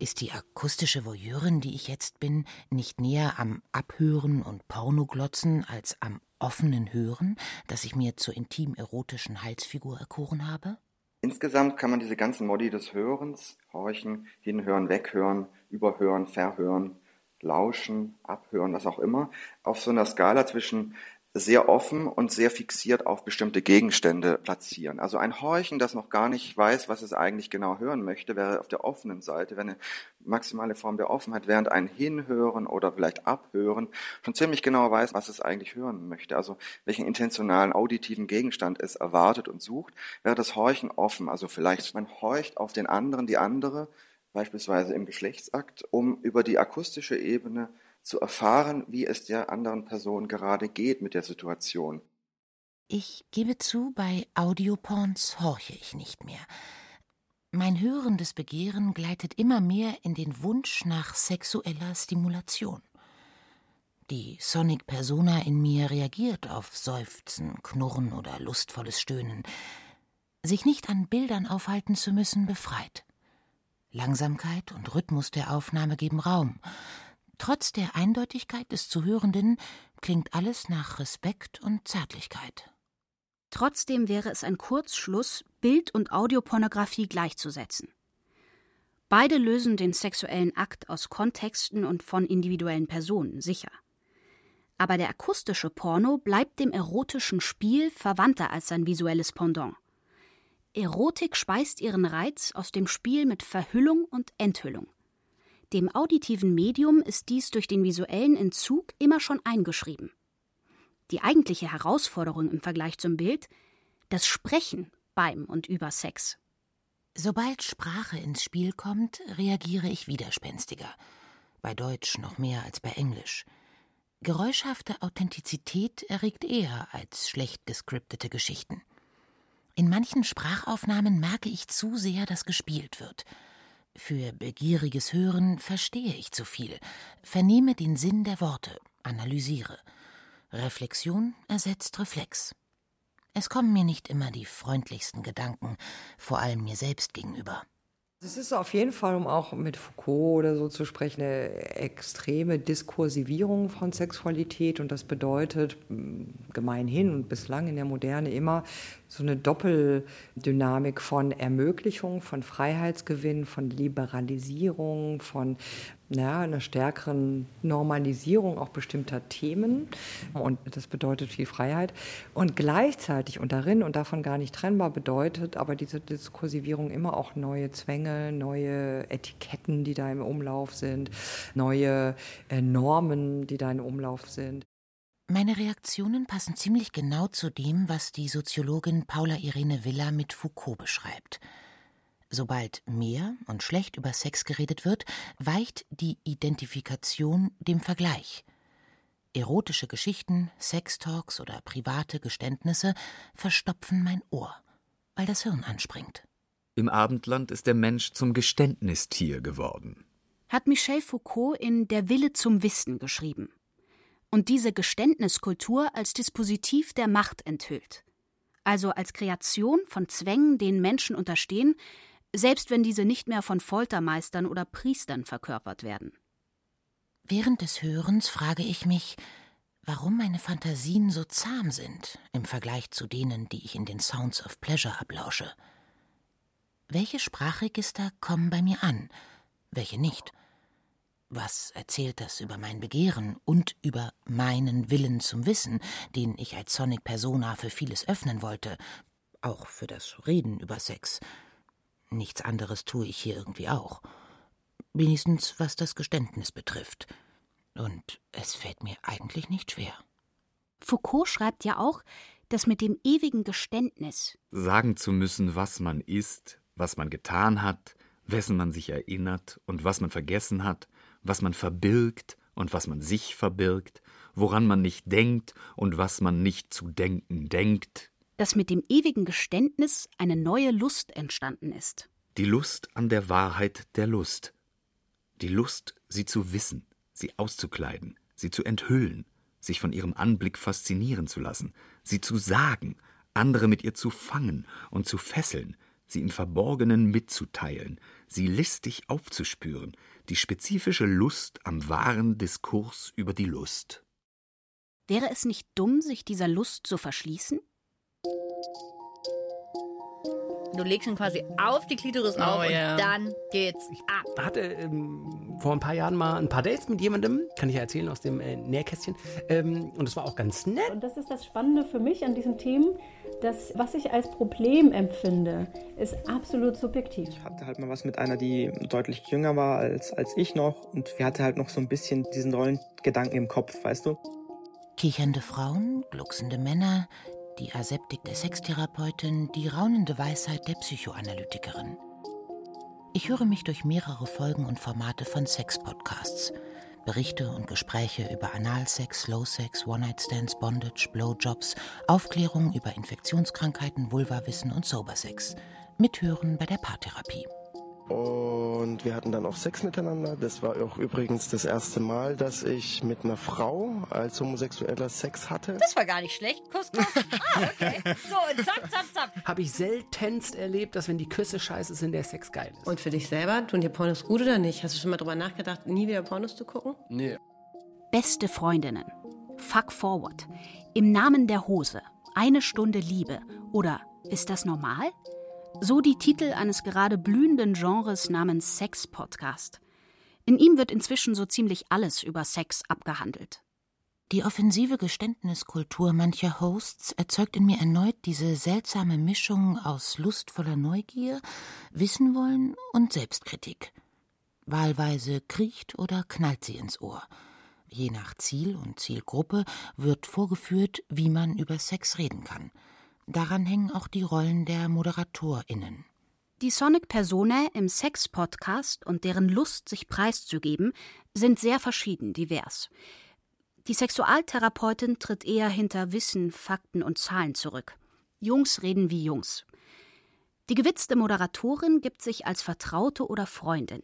ist die akustische Voyeurin, die ich jetzt bin, nicht näher am Abhören und Pornoglotzen als am offenen Hören, das ich mir zur intim-erotischen Halsfigur erkoren habe? Insgesamt kann man diese ganzen Modi des Hörens, Horchen, Hinhören, Weghören, Überhören, Verhören, Lauschen, Abhören, was auch immer, auf so einer Skala zwischen sehr offen und sehr fixiert auf bestimmte Gegenstände platzieren. Also ein Horchen, das noch gar nicht weiß, was es eigentlich genau hören möchte, wäre auf der offenen Seite, wäre eine maximale Form der Offenheit, während ein Hinhören oder vielleicht Abhören schon ziemlich genau weiß, was es eigentlich hören möchte. Also welchen intentionalen auditiven Gegenstand es erwartet und sucht, wäre das Horchen offen. Also vielleicht man horcht auf den anderen, die andere, beispielsweise im Geschlechtsakt, um über die akustische Ebene zu erfahren, wie es der anderen Person gerade geht mit der Situation. Ich gebe zu, bei Audioporns horche ich nicht mehr. Mein hörendes Begehren gleitet immer mehr in den Wunsch nach sexueller Stimulation. Die Sonic Persona in mir reagiert auf Seufzen, Knurren oder lustvolles Stöhnen. Sich nicht an Bildern aufhalten zu müssen, befreit. Langsamkeit und Rhythmus der Aufnahme geben Raum. Trotz der Eindeutigkeit des Zuhörenden klingt alles nach Respekt und Zärtlichkeit. Trotzdem wäre es ein Kurzschluss, Bild- und Audiopornografie gleichzusetzen. Beide lösen den sexuellen Akt aus Kontexten und von individuellen Personen, sicher. Aber der akustische Porno bleibt dem erotischen Spiel verwandter als sein visuelles Pendant. Erotik speist ihren Reiz aus dem Spiel mit Verhüllung und Enthüllung. Dem auditiven Medium ist dies durch den visuellen Entzug immer schon eingeschrieben. Die eigentliche Herausforderung im Vergleich zum Bild das Sprechen beim und über Sex. Sobald Sprache ins Spiel kommt, reagiere ich widerspenstiger. Bei Deutsch noch mehr als bei Englisch. Geräuschhafte Authentizität erregt eher als schlecht gescriptete Geschichten. In manchen Sprachaufnahmen merke ich zu sehr, dass gespielt wird. Für begieriges Hören verstehe ich zu viel, vernehme den Sinn der Worte, analysiere. Reflexion ersetzt Reflex. Es kommen mir nicht immer die freundlichsten Gedanken, vor allem mir selbst gegenüber. Es ist auf jeden Fall, um auch mit Foucault oder so zu sprechen, eine extreme Diskursivierung von Sexualität. Und das bedeutet gemeinhin und bislang in der Moderne immer so eine Doppeldynamik von Ermöglichung, von Freiheitsgewinn, von Liberalisierung, von ja, einer stärkeren Normalisierung auch bestimmter Themen. Und das bedeutet viel Freiheit. Und gleichzeitig und darin und davon gar nicht trennbar bedeutet aber diese Diskursivierung immer auch neue Zwänge, neue Etiketten, die da im Umlauf sind, neue äh, Normen, die da im Umlauf sind. Meine Reaktionen passen ziemlich genau zu dem, was die Soziologin Paula Irene Villa mit Foucault beschreibt. Sobald mehr und schlecht über Sex geredet wird, weicht die Identifikation dem Vergleich. Erotische Geschichten, Sextalks oder private Geständnisse verstopfen mein Ohr, weil das Hirn anspringt. Im Abendland ist der Mensch zum Geständnistier geworden. Hat Michel Foucault in Der Wille zum Wissen geschrieben und diese Geständniskultur als Dispositiv der Macht enthüllt. Also als Kreation von Zwängen, denen Menschen unterstehen, selbst wenn diese nicht mehr von Foltermeistern oder Priestern verkörpert werden. Während des Hörens frage ich mich, warum meine Fantasien so zahm sind im Vergleich zu denen, die ich in den Sounds of Pleasure ablausche. Welche Sprachregister kommen bei mir an, welche nicht? Was erzählt das über mein Begehren und über meinen Willen zum Wissen, den ich als Sonic Persona für vieles öffnen wollte, auch für das Reden über Sex? Nichts anderes tue ich hier irgendwie auch. Wenigstens was das Geständnis betrifft. Und es fällt mir eigentlich nicht schwer. Foucault schreibt ja auch, dass mit dem ewigen Geständnis sagen zu müssen, was man ist, was man getan hat, wessen man sich erinnert und was man vergessen hat, was man verbirgt und was man sich verbirgt, woran man nicht denkt und was man nicht zu denken denkt. Dass mit dem ewigen Geständnis eine neue Lust entstanden ist. Die Lust an der Wahrheit der Lust. Die Lust, sie zu wissen, sie auszukleiden, sie zu enthüllen, sich von ihrem Anblick faszinieren zu lassen, sie zu sagen, andere mit ihr zu fangen und zu fesseln, sie im Verborgenen mitzuteilen, sie listig aufzuspüren, die spezifische Lust am wahren Diskurs über die Lust. Wäre es nicht dumm, sich dieser Lust zu verschließen? Du legst ihn quasi auf die Klitoris Oh, auf und dann geht's ab. Ich hatte ähm, vor ein paar Jahren mal ein paar Dates mit jemandem, kann ich ja erzählen aus dem äh, Nähkästchen. Ähm, und es war auch ganz nett. Und das ist das Spannende für mich an diesen Themen, dass was ich als Problem empfinde, ist absolut subjektiv. Ich hatte halt mal was mit einer, die deutlich jünger war als, als ich noch. Und wir hatten halt noch so ein bisschen diesen Rollengedanken im Kopf, weißt du? Kichernde Frauen, glucksende Männer, die Aseptik der Sextherapeutin, die raunende Weisheit der Psychoanalytikerin. Ich höre mich durch mehrere Folgen und Formate von Sex-Podcasts. Berichte und Gespräche über Analsex, Slowsex, One-Night-Stands, Bondage, Blowjobs, Aufklärung über Infektionskrankheiten, Vulvawissen und Sobersex. Mithören bei der Paartherapie. Und wir hatten dann auch Sex miteinander. Das war auch übrigens das erste Mal, dass ich mit einer Frau als Homosexueller Sex hatte. Das war gar nicht schlecht. Kuss, Kuss. Ah, okay. So, und zack, zack, zack. Habe ich seltenst erlebt, dass wenn die Küsse scheiße sind, der Sex geil ist. Und für dich selber, tun dir Pornos gut oder nicht? Hast du schon mal drüber nachgedacht, nie wieder Pornos zu gucken? Nee. Beste Freundinnen. Fuck Forward. Im Namen der Hose. Eine Stunde Liebe. Oder ist das normal? So die Titel eines gerade blühenden Genres namens Sex-Podcast. In ihm wird inzwischen so ziemlich alles über Sex abgehandelt. Die offensive Geständniskultur mancher Hosts erzeugt in mir erneut diese seltsame Mischung aus lustvoller Neugier, Wissen wollen und Selbstkritik. Wahlweise kriecht oder knallt sie ins Ohr. Je nach Ziel und Zielgruppe wird vorgeführt, wie man über Sex reden kann. Daran hängen auch die Rollen der ModeratorInnen. Die Sonic Personae im Sex-Podcast und deren Lust, sich preiszugeben, sind sehr verschieden divers. Die Sexualtherapeutin tritt eher hinter Wissen, Fakten und Zahlen zurück. Jungs reden wie Jungs. Die gewitzte Moderatorin gibt sich als Vertraute oder Freundin.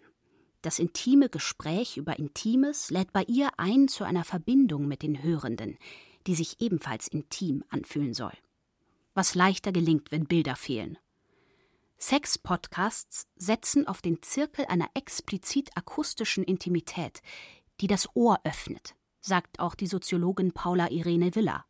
Das intime Gespräch über Intimes lädt bei ihr ein zu einer Verbindung mit den Hörenden, die sich ebenfalls intim anfühlen soll. Was leichter gelingt, wenn Bilder fehlen. Sex-Podcasts setzen auf den Zirkel einer explizit akustischen Intimität, die das Ohr öffnet, sagt auch die Soziologin Paula Irene Villa.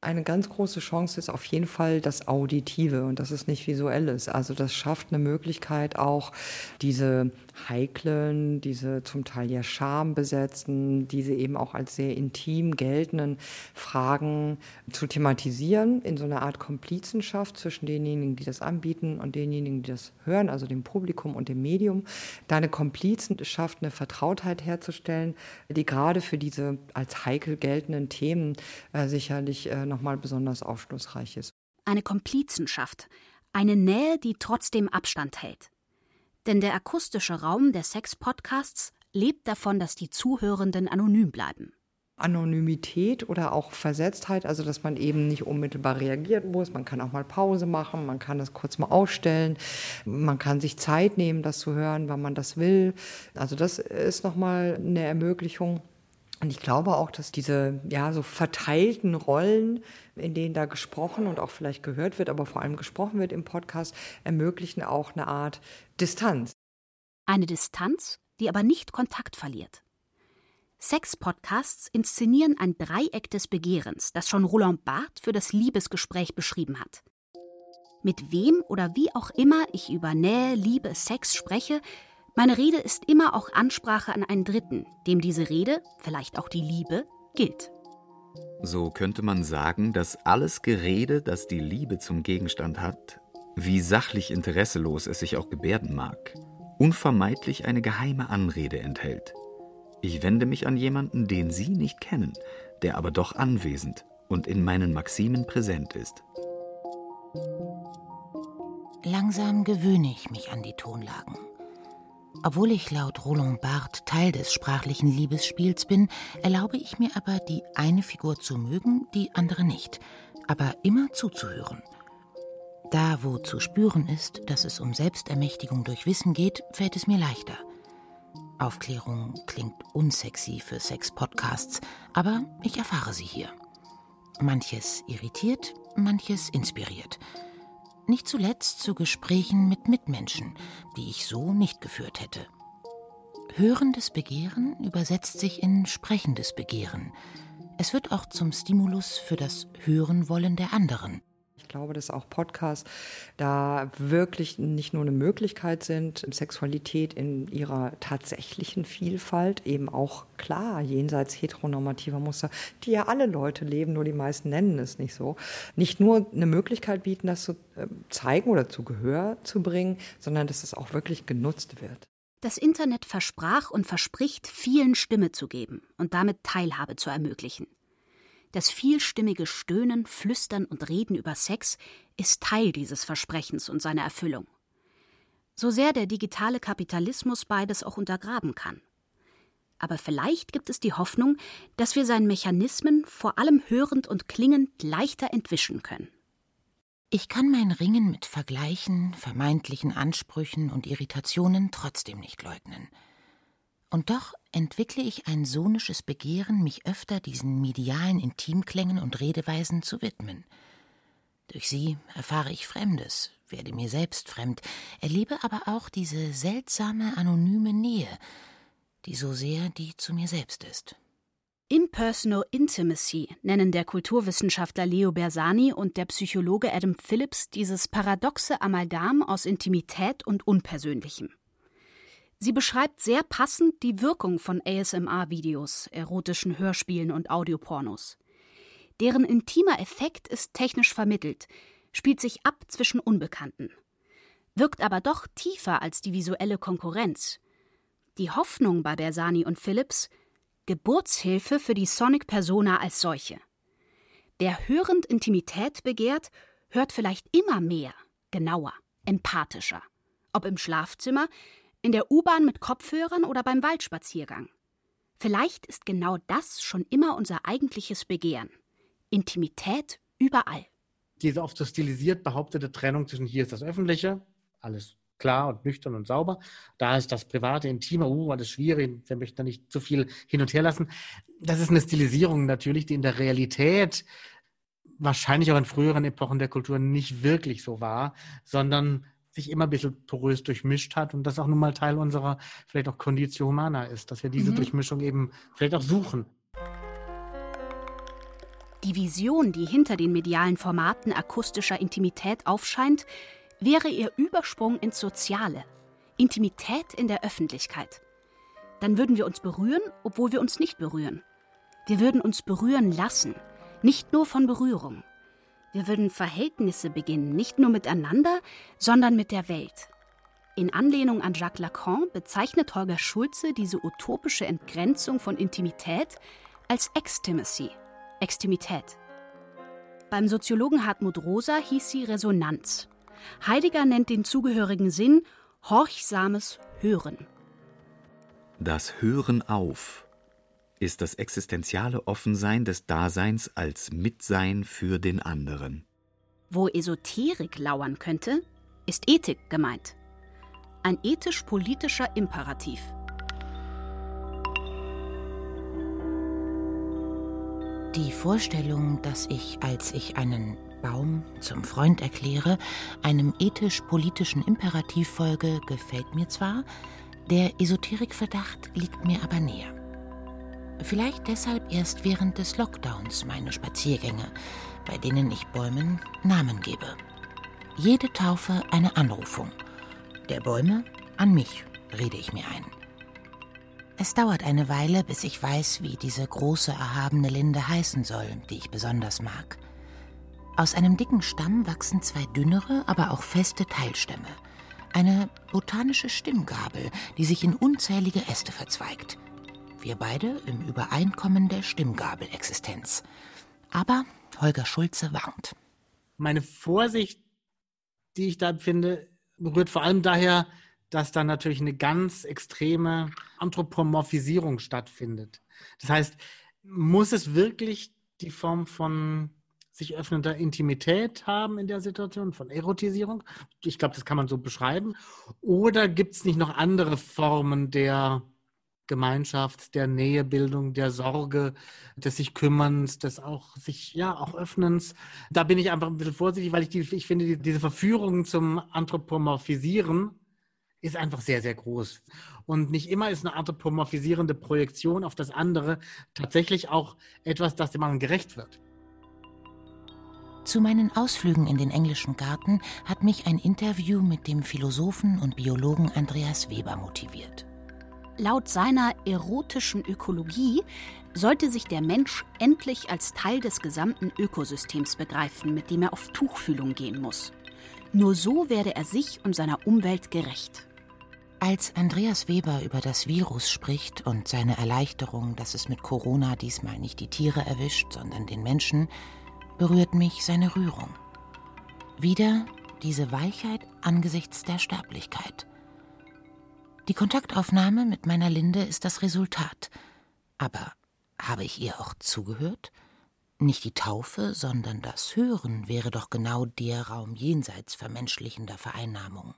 Eine ganz große Chance ist auf jeden Fall das Auditive und dass es nicht visuell ist. Also das schafft eine Möglichkeit auch, diese heiklen, diese zum Teil ja schambesetzten, diese eben auch als sehr intim geltenden Fragen zu thematisieren, in so einer Art Komplizenschaft zwischen denjenigen, die das anbieten und denjenigen, die das hören, also dem Publikum und dem Medium, da eine Komplizenschaft, eine Vertrautheit herzustellen, die gerade für diese als heikel geltenden Themen äh, sicherlich äh, nochmal besonders aufschlussreich ist. Eine Komplizenschaft, eine Nähe, die trotzdem Abstand hält. Denn der akustische Raum der Sex-Podcasts lebt davon, dass die Zuhörenden anonym bleiben. Anonymität oder auch Versetztheit, also dass man eben nicht unmittelbar reagieren muss. Man kann auch mal Pause machen, man kann das kurz mal ausstellen, man kann sich Zeit nehmen, das zu hören, wann man das will. Also das ist nochmal eine Ermöglichung. Und ich glaube auch, dass diese ja so verteilten Rollen, in denen da gesprochen und auch vielleicht gehört wird, aber vor allem gesprochen wird im Podcast, ermöglichen auch eine Art Distanz. Eine Distanz, die aber nicht Kontakt verliert. Sex-Podcasts inszenieren ein Dreieck des Begehrens, das schon Roland Barthes für das Liebesgespräch beschrieben hat. Mit wem oder wie auch immer ich über Nähe, Liebe, Sex spreche, meine Rede ist immer auch Ansprache an einen Dritten, dem diese Rede, vielleicht auch die Liebe, gilt. So könnte man sagen, dass alles Gerede, das die Liebe zum Gegenstand hat, wie sachlich interesselos es sich auch gebärden mag, unvermeidlich eine geheime Anrede enthält. Ich wende mich an jemanden, den Sie nicht kennen, der aber doch anwesend und in meinen Maximen präsent ist. Langsam gewöhne ich mich an die Tonlagen. Obwohl ich laut Roland Barthes Teil des sprachlichen Liebesspiels bin, erlaube ich mir aber, die eine Figur zu mögen, die andere nicht, aber immer zuzuhören. Da, wo zu spüren ist, dass es um Selbstermächtigung durch Wissen geht, fällt es mir leichter. Aufklärung klingt unsexy für Sex-Podcasts, aber ich erfahre sie hier. Manches irritiert, manches inspiriert nicht zuletzt zu Gesprächen mit Mitmenschen, die ich so nicht geführt hätte. Hörendes Begehren übersetzt sich in sprechendes Begehren. Es wird auch zum Stimulus für das Hörenwollen der anderen. Ich glaube, dass auch Podcasts da wirklich nicht nur eine Möglichkeit sind, Sexualität in ihrer tatsächlichen Vielfalt, eben auch klar, jenseits heteronormativer Muster, die ja alle Leute leben, nur die meisten nennen es nicht so, nicht nur eine Möglichkeit bieten, das zu ähm, zeigen oder zu Gehör zu bringen, sondern dass es auch wirklich genutzt wird. Das Internet versprach und verspricht, vielen Stimme zu geben und damit Teilhabe zu ermöglichen. Das vielstimmige Stöhnen, Flüstern und Reden über Sex ist Teil dieses Versprechens und seiner Erfüllung. So sehr der digitale Kapitalismus beides auch untergraben kann. Aber vielleicht gibt es die Hoffnung, dass wir seinen Mechanismen vor allem hörend und klingend leichter entwischen können. Ich kann mein Ringen mit Vergleichen, vermeintlichen Ansprüchen und Irritationen trotzdem nicht leugnen. Und doch entwickle ich ein sohnisches Begehren, mich öfter diesen medialen Intimklängen und Redeweisen zu widmen. Durch sie erfahre ich Fremdes, werde mir selbst fremd, erlebe aber auch diese seltsame, anonyme Nähe, die so sehr die zu mir selbst ist. Impersonal Intimacy nennen der Kulturwissenschaftler Leo Bersani und der Psychologe Adam Phillips dieses paradoxe Amalgam aus Intimität und Unpersönlichem. Sie beschreibt sehr passend die Wirkung von ASMR-Videos, erotischen Hörspielen und Audiopornos. Deren intimer Effekt ist technisch vermittelt, spielt sich ab zwischen Unbekannten, wirkt aber doch tiefer als die visuelle Konkurrenz. Die Hoffnung bei Bersani und Phillips Geburtshilfe für die Sonic Persona als solche. Wer hörend Intimität begehrt, hört vielleicht immer mehr, genauer, empathischer. Ob im Schlafzimmer, in der U-Bahn mit Kopfhörern oder beim Waldspaziergang. Vielleicht ist genau das schon immer unser eigentliches Begehren. Intimität überall. Diese oft so stilisiert behauptete Trennung zwischen hier ist das Öffentliche, alles klar und nüchtern und sauber. Da ist das private, intime, uh, ist schwierig, wir möchten da nicht zu viel hin und her lassen. Das ist eine Stilisierung natürlich, die in der Realität wahrscheinlich auch in früheren Epochen der Kultur nicht wirklich so war, sondern sich immer ein bisschen porös durchmischt hat und das auch nun mal Teil unserer vielleicht auch Conditio Humana ist, dass wir diese mhm. Durchmischung eben vielleicht auch suchen. Die Vision, die hinter den medialen Formaten akustischer Intimität aufscheint, wäre ihr Übersprung ins Soziale, Intimität in der Öffentlichkeit. Dann würden wir uns berühren, obwohl wir uns nicht berühren. Wir würden uns berühren lassen, nicht nur von Berührung. Wir würden Verhältnisse beginnen, nicht nur miteinander, sondern mit der Welt. In Anlehnung an Jacques Lacan bezeichnet Holger Schulze diese utopische Entgrenzung von Intimität als Extimacy, Extimität. Beim Soziologen Hartmut Rosa hieß sie Resonanz. Heidegger nennt den zugehörigen Sinn horchsames Hören. Das Hören auf ist das existenziale Offensein des Daseins als Mitsein für den anderen. Wo Esoterik lauern könnte, ist Ethik gemeint. Ein ethisch-politischer Imperativ. Die Vorstellung, dass ich, als ich einen Baum zum Freund erkläre, einem ethisch-politischen Imperativ folge, gefällt mir zwar, der Esoterikverdacht liegt mir aber näher. Vielleicht deshalb erst während des Lockdowns meine Spaziergänge, bei denen ich Bäumen Namen gebe. Jede Taufe eine Anrufung. Der Bäume an mich, rede ich mir ein. Es dauert eine Weile, bis ich weiß, wie diese große, erhabene Linde heißen soll, die ich besonders mag. Aus einem dicken Stamm wachsen zwei dünnere, aber auch feste Teilstämme. Eine botanische Stimmgabel, die sich in unzählige Äste verzweigt. Wir beide im Übereinkommen der Stimmgabelexistenz. Aber Holger Schulze warnt. Meine Vorsicht, die ich da empfinde, rührt vor allem daher, dass da natürlich eine ganz extreme Anthropomorphisierung stattfindet. Das heißt, muss es wirklich die Form von sich öffnender Intimität haben in der Situation, von Erotisierung? Ich glaube, das kann man so beschreiben. Oder gibt es nicht noch andere Formen der Gemeinschaft, der Nähebildung, der Sorge, des sich Kümmerns, des auch sich ja auch Öffnens. Da bin ich einfach ein bisschen vorsichtig, weil ich, die, ich finde, die, diese Verführung zum Anthropomorphisieren ist einfach sehr, sehr groß. Und nicht immer ist eine anthropomorphisierende Projektion auf das andere tatsächlich auch etwas, das dem anderen gerecht wird. Zu meinen Ausflügen in den englischen Garten hat mich ein Interview mit dem Philosophen und Biologen Andreas Weber motiviert. Laut seiner erotischen Ökologie sollte sich der Mensch endlich als Teil des gesamten Ökosystems begreifen, mit dem er auf Tuchfühlung gehen muss. Nur so werde er sich und seiner Umwelt gerecht. Als Andreas Weber über das Virus spricht und seine Erleichterung, dass es mit Corona diesmal nicht die Tiere erwischt, sondern den Menschen, berührt mich seine Rührung. Wieder diese Weichheit angesichts der Sterblichkeit. Die Kontaktaufnahme mit meiner Linde ist das Resultat. Aber habe ich ihr auch zugehört? Nicht die Taufe, sondern das Hören wäre doch genau der Raum jenseits vermenschlichender Vereinnahmung.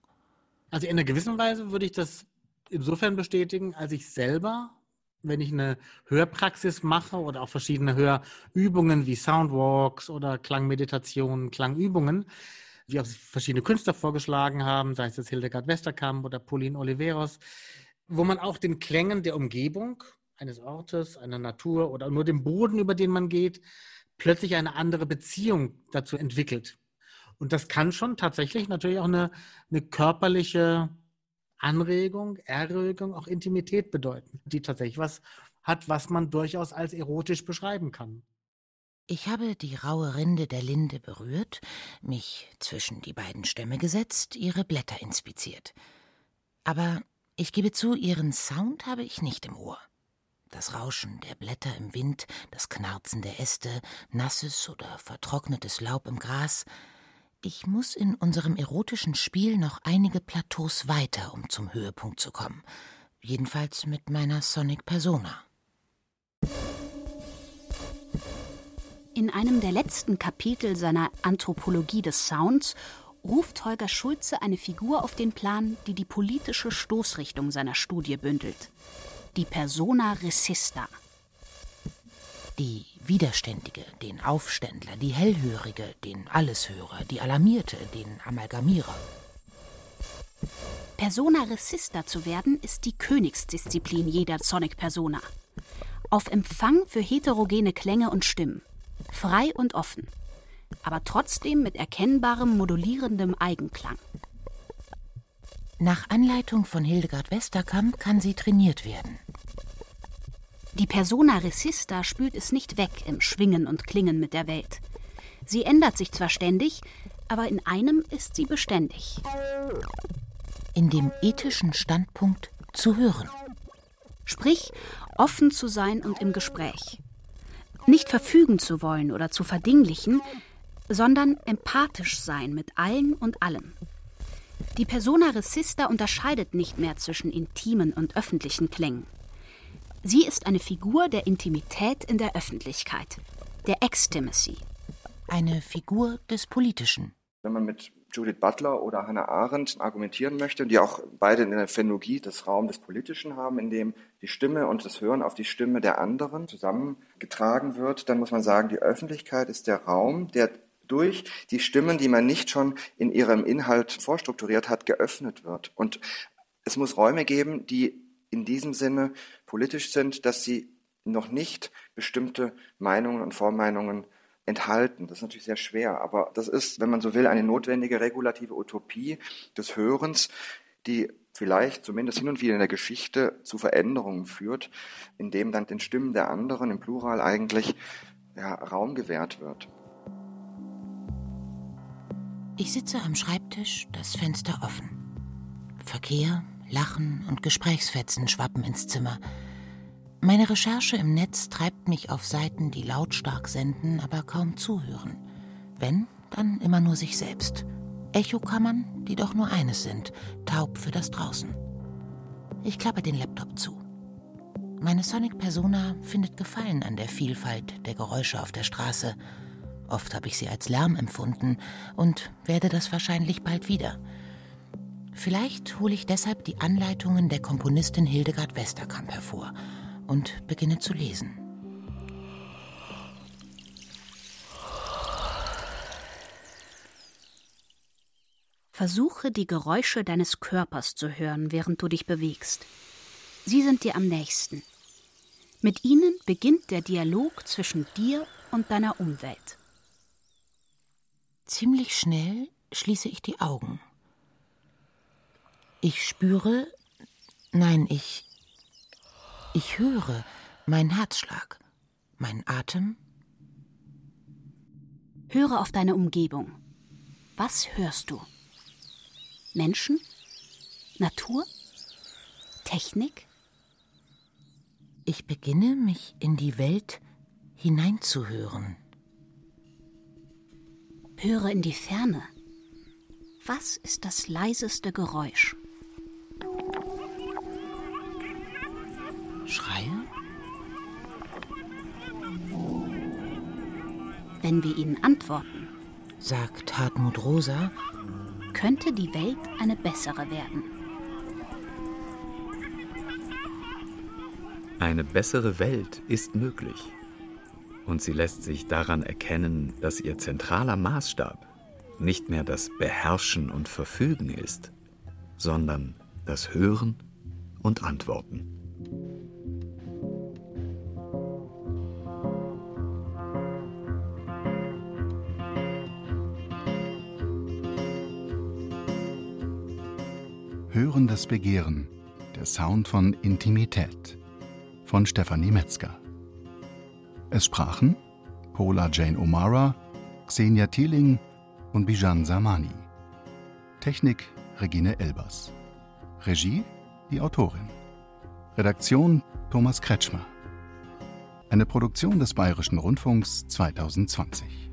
Also in einer gewissen Weise würde ich das insofern bestätigen, als ich selber, wenn ich eine Hörpraxis mache oder auch verschiedene Hörübungen wie Soundwalks oder Klangmeditationen, Klangübungen, wie auch verschiedene Künstler vorgeschlagen haben, sei es jetzt Hildegard Westerkamp oder Pauline Oliveros, wo man auch den Klängen der Umgebung eines Ortes, einer Natur oder nur dem Boden, über den man geht, plötzlich eine andere Beziehung dazu entwickelt. Und das kann schon tatsächlich natürlich auch eine, eine körperliche Anregung, Erregung, auch Intimität bedeuten, die tatsächlich was hat, was man durchaus als erotisch beschreiben kann. Ich habe die raue Rinde der Linde berührt, mich zwischen die beiden Stämme gesetzt, ihre Blätter inspiziert. Aber ich gebe zu, ihren Sound habe ich nicht im Ohr. Das Rauschen der Blätter im Wind, das Knarzen der Äste, nasses oder vertrocknetes Laub im Gras. Ich muss in unserem erotischen Spiel noch einige Plateaus weiter, um zum Höhepunkt zu kommen. Jedenfalls mit meiner Sonic Persona. In einem der letzten Kapitel seiner Anthropologie des Sounds ruft Holger Schulze eine Figur auf den Plan, die die politische Stoßrichtung seiner Studie bündelt. Die Persona Resista. Die Widerständige, den Aufständler, die Hellhörige, den Alleshörer, die Alarmierte, den Amalgamierer. Persona Resista zu werden, ist die Königsdisziplin jeder Sonic-Persona. Auf Empfang für heterogene Klänge und Stimmen frei und offen, aber trotzdem mit erkennbarem modulierendem Eigenklang. Nach Anleitung von Hildegard Westerkamp kann sie trainiert werden. Die Persona Resista spült es nicht weg im Schwingen und Klingen mit der Welt. Sie ändert sich zwar ständig, aber in einem ist sie beständig. In dem ethischen Standpunkt zu hören. Sprich, offen zu sein und im Gespräch. Nicht verfügen zu wollen oder zu verdinglichen, sondern empathisch sein mit allen und allem. Die Persona Resista unterscheidet nicht mehr zwischen intimen und öffentlichen Klängen. Sie ist eine Figur der Intimität in der Öffentlichkeit, der Extimacy. Eine Figur des Politischen. Wenn man mit Judith Butler oder Hannah Arendt argumentieren möchte, die auch beide in der Phänologie des Raum des Politischen haben, in dem die Stimme und das Hören auf die Stimme der anderen zusammengetragen wird, dann muss man sagen, die Öffentlichkeit ist der Raum, der durch die Stimmen, die man nicht schon in ihrem Inhalt vorstrukturiert hat, geöffnet wird. Und es muss Räume geben, die in diesem Sinne politisch sind, dass sie noch nicht bestimmte Meinungen und Vormeinungen enthalten. Das ist natürlich sehr schwer, aber das ist, wenn man so will, eine notwendige regulative Utopie des Hörens, die vielleicht zumindest hin und wieder in der Geschichte zu Veränderungen führt, indem dann den Stimmen der anderen im Plural eigentlich ja, Raum gewährt wird. Ich sitze am Schreibtisch, das Fenster offen. Verkehr, Lachen und Gesprächsfetzen schwappen ins Zimmer. Meine Recherche im Netz treibt mich auf Seiten, die lautstark senden, aber kaum zuhören. Wenn, dann immer nur sich selbst. Echokammern, die doch nur eines sind, taub für das Draußen. Ich klappe den Laptop zu. Meine Sonic Persona findet Gefallen an der Vielfalt der Geräusche auf der Straße Oft habe ich sie als Lärm empfunden und werde das wahrscheinlich bald wieder. Vielleicht hole ich deshalb die Anleitungen der Komponistin Hildegard Westerkamp hervor und beginne zu lesen. Versuche die Geräusche deines Körpers zu hören, während du dich bewegst. Sie sind dir am nächsten. Mit ihnen beginnt der Dialog zwischen dir und deiner Umwelt. Ziemlich schnell schließe ich die Augen. Ich spüre, nein, ich, ich höre meinen Herzschlag, meinen Atem. Höre auf deine Umgebung. Was hörst du? Menschen? Natur? Technik? Ich beginne mich in die Welt hineinzuhören. Höre in die Ferne. Was ist das leiseste Geräusch? Schreie? Wenn wir ihnen antworten, sagt Hartmut Rosa, könnte die Welt eine bessere werden. Eine bessere Welt ist möglich und sie lässt sich daran erkennen, dass ihr zentraler Maßstab nicht mehr das Beherrschen und Verfügen ist, sondern das Hören und Antworten. Hörendes Begehren, der Sound von Intimität von Stefanie Metzger. Es sprachen Paula Jane O'Mara, Xenia Thieling und Bijan Samani. Technik Regine Elbers. Regie die Autorin. Redaktion Thomas Kretschmer. Eine Produktion des Bayerischen Rundfunks 2020.